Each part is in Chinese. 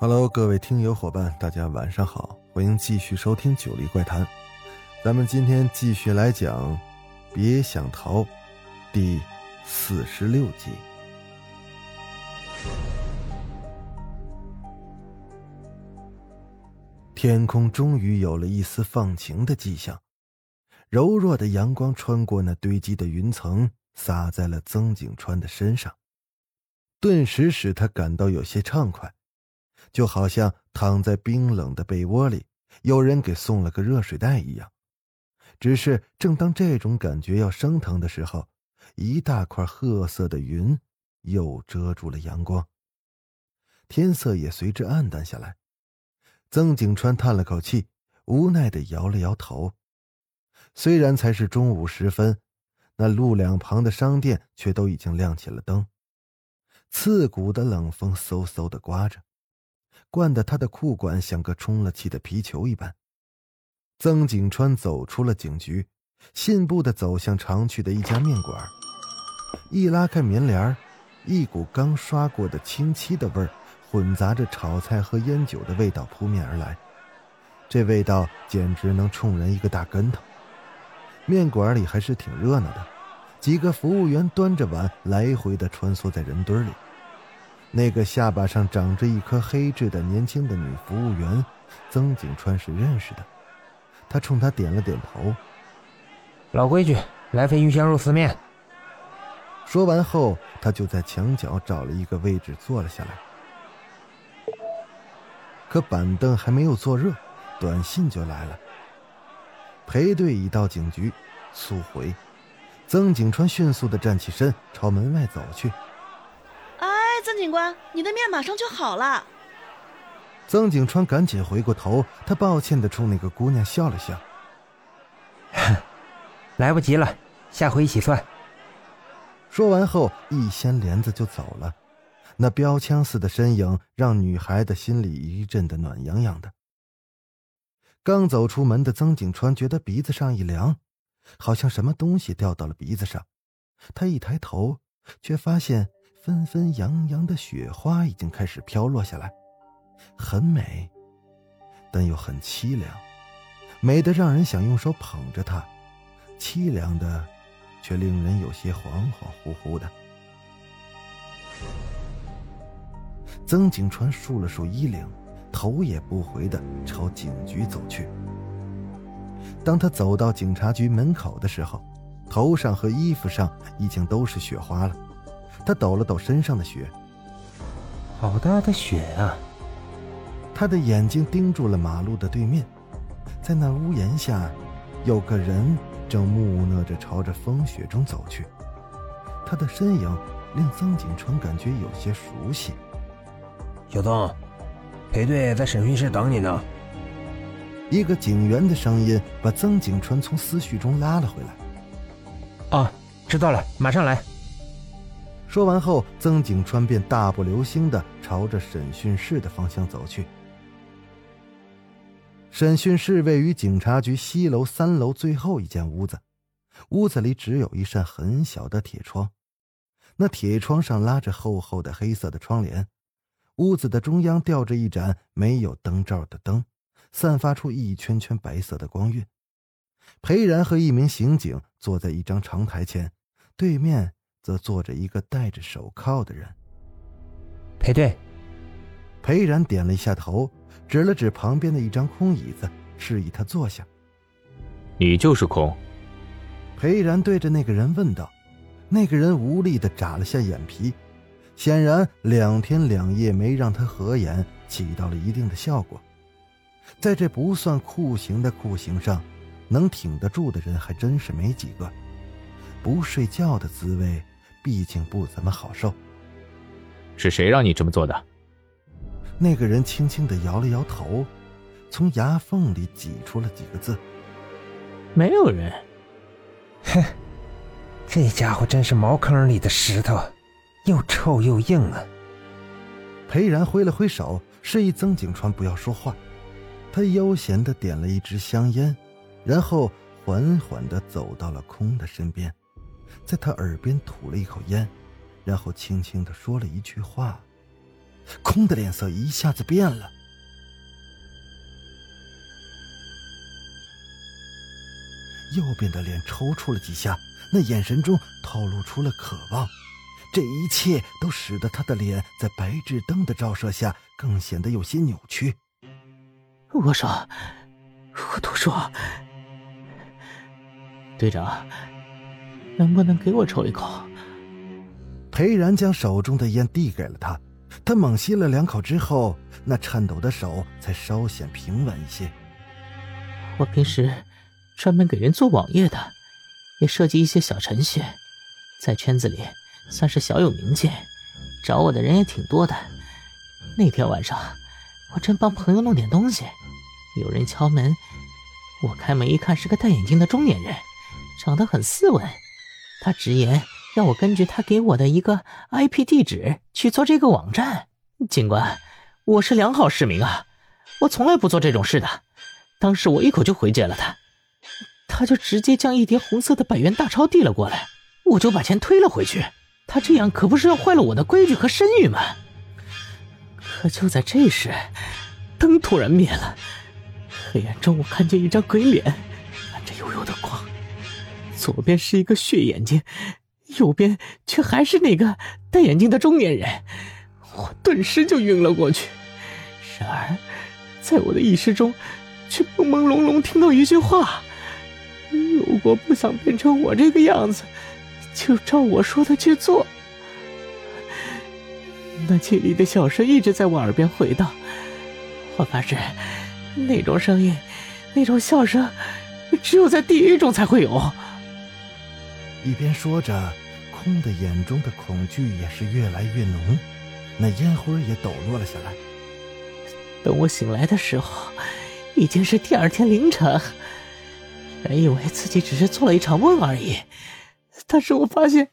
Hello，各位听友伙伴，大家晚上好，欢迎继续收听《九黎怪谈》。咱们今天继续来讲《别想逃》第四十六集。天空终于有了一丝放晴的迹象，柔弱的阳光穿过那堆积的云层，洒在了曾景川的身上，顿时使他感到有些畅快。就好像躺在冰冷的被窝里，有人给送了个热水袋一样。只是正当这种感觉要升腾的时候，一大块褐色的云又遮住了阳光，天色也随之暗淡下来。曾景川叹了口气，无奈的摇了摇头。虽然才是中午时分，那路两旁的商店却都已经亮起了灯，刺骨的冷风嗖嗖的刮着。灌得他的裤管像个充了气的皮球一般。曾景川走出了警局，信步的走向常去的一家面馆。一拉开棉帘一股刚刷过的清漆的味儿，混杂着炒菜和烟酒的味道扑面而来。这味道简直能冲人一个大跟头。面馆里还是挺热闹的，几个服务员端着碗来回的穿梭在人堆里。那个下巴上长着一颗黑痣的年轻的女服务员，曾景川是认识的。他冲她点了点头。老规矩，来份鱼香肉丝面。说完后，他就在墙角找了一个位置坐了下来。可板凳还没有坐热，短信就来了。裴队已到警局，速回。曾景川迅速的站起身，朝门外走去。曾警官，你的面马上就好了。曾景川赶紧回过头，他抱歉的冲那个姑娘笑了笑。来不及了，下回一起算。说完后，一掀帘子就走了。那标枪似的身影让女孩的心里一阵的暖洋洋的。刚走出门的曾景川觉得鼻子上一凉，好像什么东西掉到了鼻子上。他一抬头，却发现。纷纷扬扬的雪花已经开始飘落下来，很美，但又很凄凉，美的让人想用手捧着它，凄凉的，却令人有些恍恍惚惚的。曾景川束了束衣领，头也不回的朝警局走去。当他走到警察局门口的时候，头上和衣服上已经都是雪花了。他抖了抖身上的雪，好大的雪啊！他的眼睛盯住了马路的对面，在那屋檐下，有个人正木讷着朝着风雪中走去。他的身影令曾景川感觉有些熟悉。小曾，裴队在审讯室等你呢。一个警员的声音把曾景川从思绪中拉了回来。啊，知道了，马上来。说完后，曾景川便大步流星的朝着审讯室的方向走去。审讯室位于警察局西楼三楼最后一间屋子，屋子里只有一扇很小的铁窗，那铁窗上拉着厚厚的黑色的窗帘。屋子的中央吊着一盏没有灯罩的灯，散发出一圈圈白色的光晕。裴然和一名刑警坐在一张长台前，对面。则坐着一个戴着手铐的人。裴队，裴然点了一下头，指了指旁边的一张空椅子，示意他坐下。你就是空。裴然对着那个人问道。那个人无力的眨了下眼皮，显然两天两夜没让他合眼起到了一定的效果。在这不算酷刑的酷刑上，能挺得住的人还真是没几个。不睡觉的滋味。毕竟不怎么好受。是谁让你这么做的？那个人轻轻的摇了摇头，从牙缝里挤出了几个字：“没有人。”哼，这家伙真是茅坑里的石头，又臭又硬啊！裴然挥了挥手，示意曾景川不要说话。他悠闲的点了一支香烟，然后缓缓的走到了空的身边，在他耳边吐了一口烟，然后轻轻的说了一句话。空的脸色一下子变了。右边的脸抽搐了几下，那眼神中透露出了渴望。这一切都使得他的脸在白炽灯的照射下更显得有些扭曲。我说：“我都说，队长，能不能给我抽一口？”裴然将手中的烟递给了他，他猛吸了两口之后，那颤抖的手才稍显平稳一些。我平时。专门给人做网页的，也设计一些小程序，在圈子里算是小有名气，找我的人也挺多的。那天晚上，我正帮朋友弄点东西，有人敲门，我开门一看，是个戴眼镜的中年人，长得很斯文。他直言要我根据他给我的一个 IP 地址去做这个网站。警官，我是良好市民啊，我从来不做这种事的。当时我一口就回绝了他。他就直接将一叠红色的百元大钞递了过来，我就把钱推了回去。他这样可不是要坏了我的规矩和声誉吗？可就在这时，灯突然灭了，黑暗中我看见一张鬼脸，泛着幽幽的光，左边是一个血眼睛，右边却还是那个戴眼镜的中年人，我顿时就晕了过去。然而，在我的意识中，却朦朦胧胧听到一句话。如果不想变成我这个样子，就照我说的去做。那凄厉的笑声一直在我耳边回荡。我发誓，那种声音，那种笑声，只有在地狱中才会有。一边说着，空的眼中的恐惧也是越来越浓，那烟灰也抖落了下来。等我醒来的时候，已经是第二天凌晨。本以为自己只是做了一场梦而已，但是我发现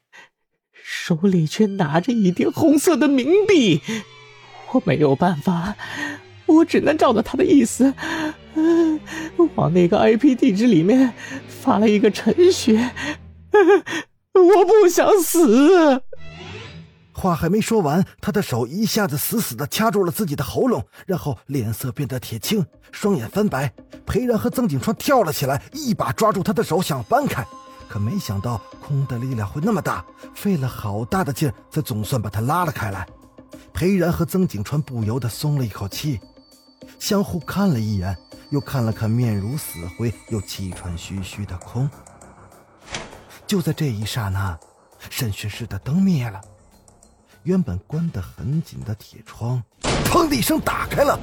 手里却拿着一叠红色的冥币。我没有办法，我只能照着他的意思，嗯，往那个 IP 地址里面发了一个程序。我不想死。话还没说完，他的手一下子死死的掐住了自己的喉咙，然后脸色变得铁青，双眼翻白。裴然和曾景川跳了起来，一把抓住他的手想搬开，可没想到空的力量会那么大，费了好大的劲才总算把他拉了开来。裴然和曾景川不由得松了一口气，相互看了一眼，又看了看面如死灰又气喘吁吁的空。就在这一刹那，审讯室的灯灭了。原本关得很紧的铁窗，砰的一声打开了，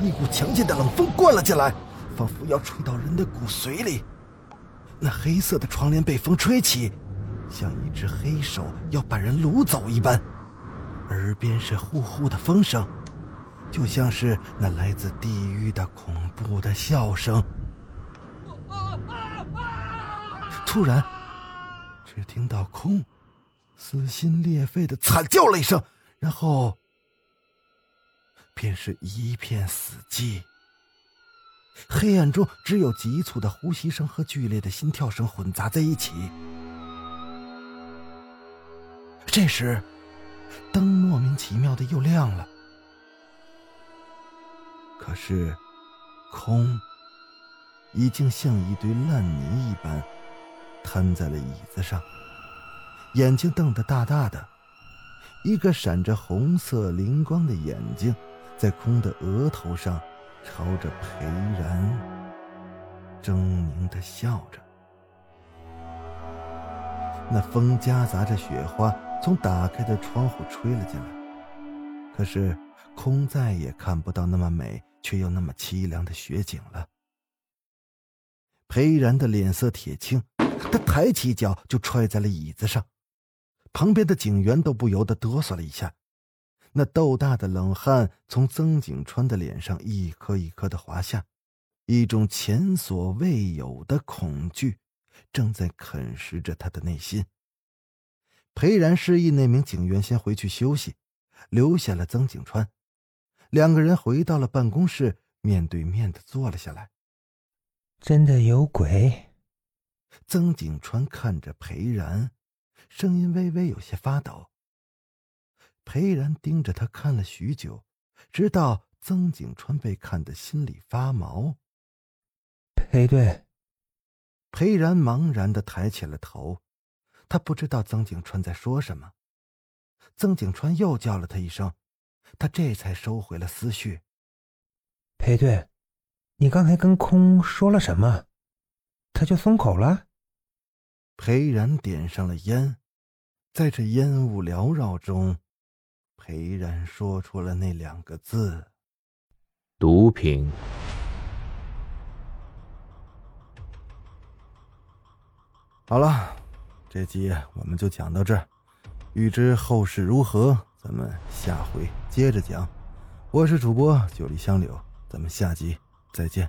一股强劲的冷风灌了进来，仿佛要吹到人的骨髓里。那黑色的窗帘被风吹起，像一只黑手要把人掳走一般。耳边是呼呼的风声，就像是那来自地狱的恐怖的笑声。突然，只听到空。撕心裂肺的惨叫了一声，然后便是一片死寂。黑暗中只有急促的呼吸声和剧烈的心跳声混杂在一起。这时，灯莫名其妙的又亮了，可是空已经像一堆烂泥一般瘫在了椅子上。眼睛瞪得大大的，一个闪着红色灵光的眼睛，在空的额头上，朝着裴然狰狞的笑着。那风夹杂着雪花从打开的窗户吹了进来，可是空再也看不到那么美却又那么凄凉的雪景了。裴然的脸色铁青，他抬起脚就踹在了椅子上。旁边的警员都不由得哆嗦了一下，那豆大的冷汗从曾景川的脸上一颗一颗的滑下，一种前所未有的恐惧正在啃食着他的内心。裴然示意那名警员先回去休息，留下了曾景川。两个人回到了办公室，面对面的坐了下来。真的有鬼？曾景川看着裴然，声音微微有些发抖。裴然盯着他看了许久，直到曾景川被看得心里发毛。裴队，裴然茫然的抬起了头，他不知道曾景川在说什么。曾景川又叫了他一声，他这才收回了思绪。裴队，你刚才跟空说了什么？他就松口了。裴然点上了烟，在这烟雾缭绕中。裴然说出了那两个字：“毒品。”好了，这集我们就讲到这儿。欲知后事如何，咱们下回接着讲。我是主播九里香柳，咱们下集再见。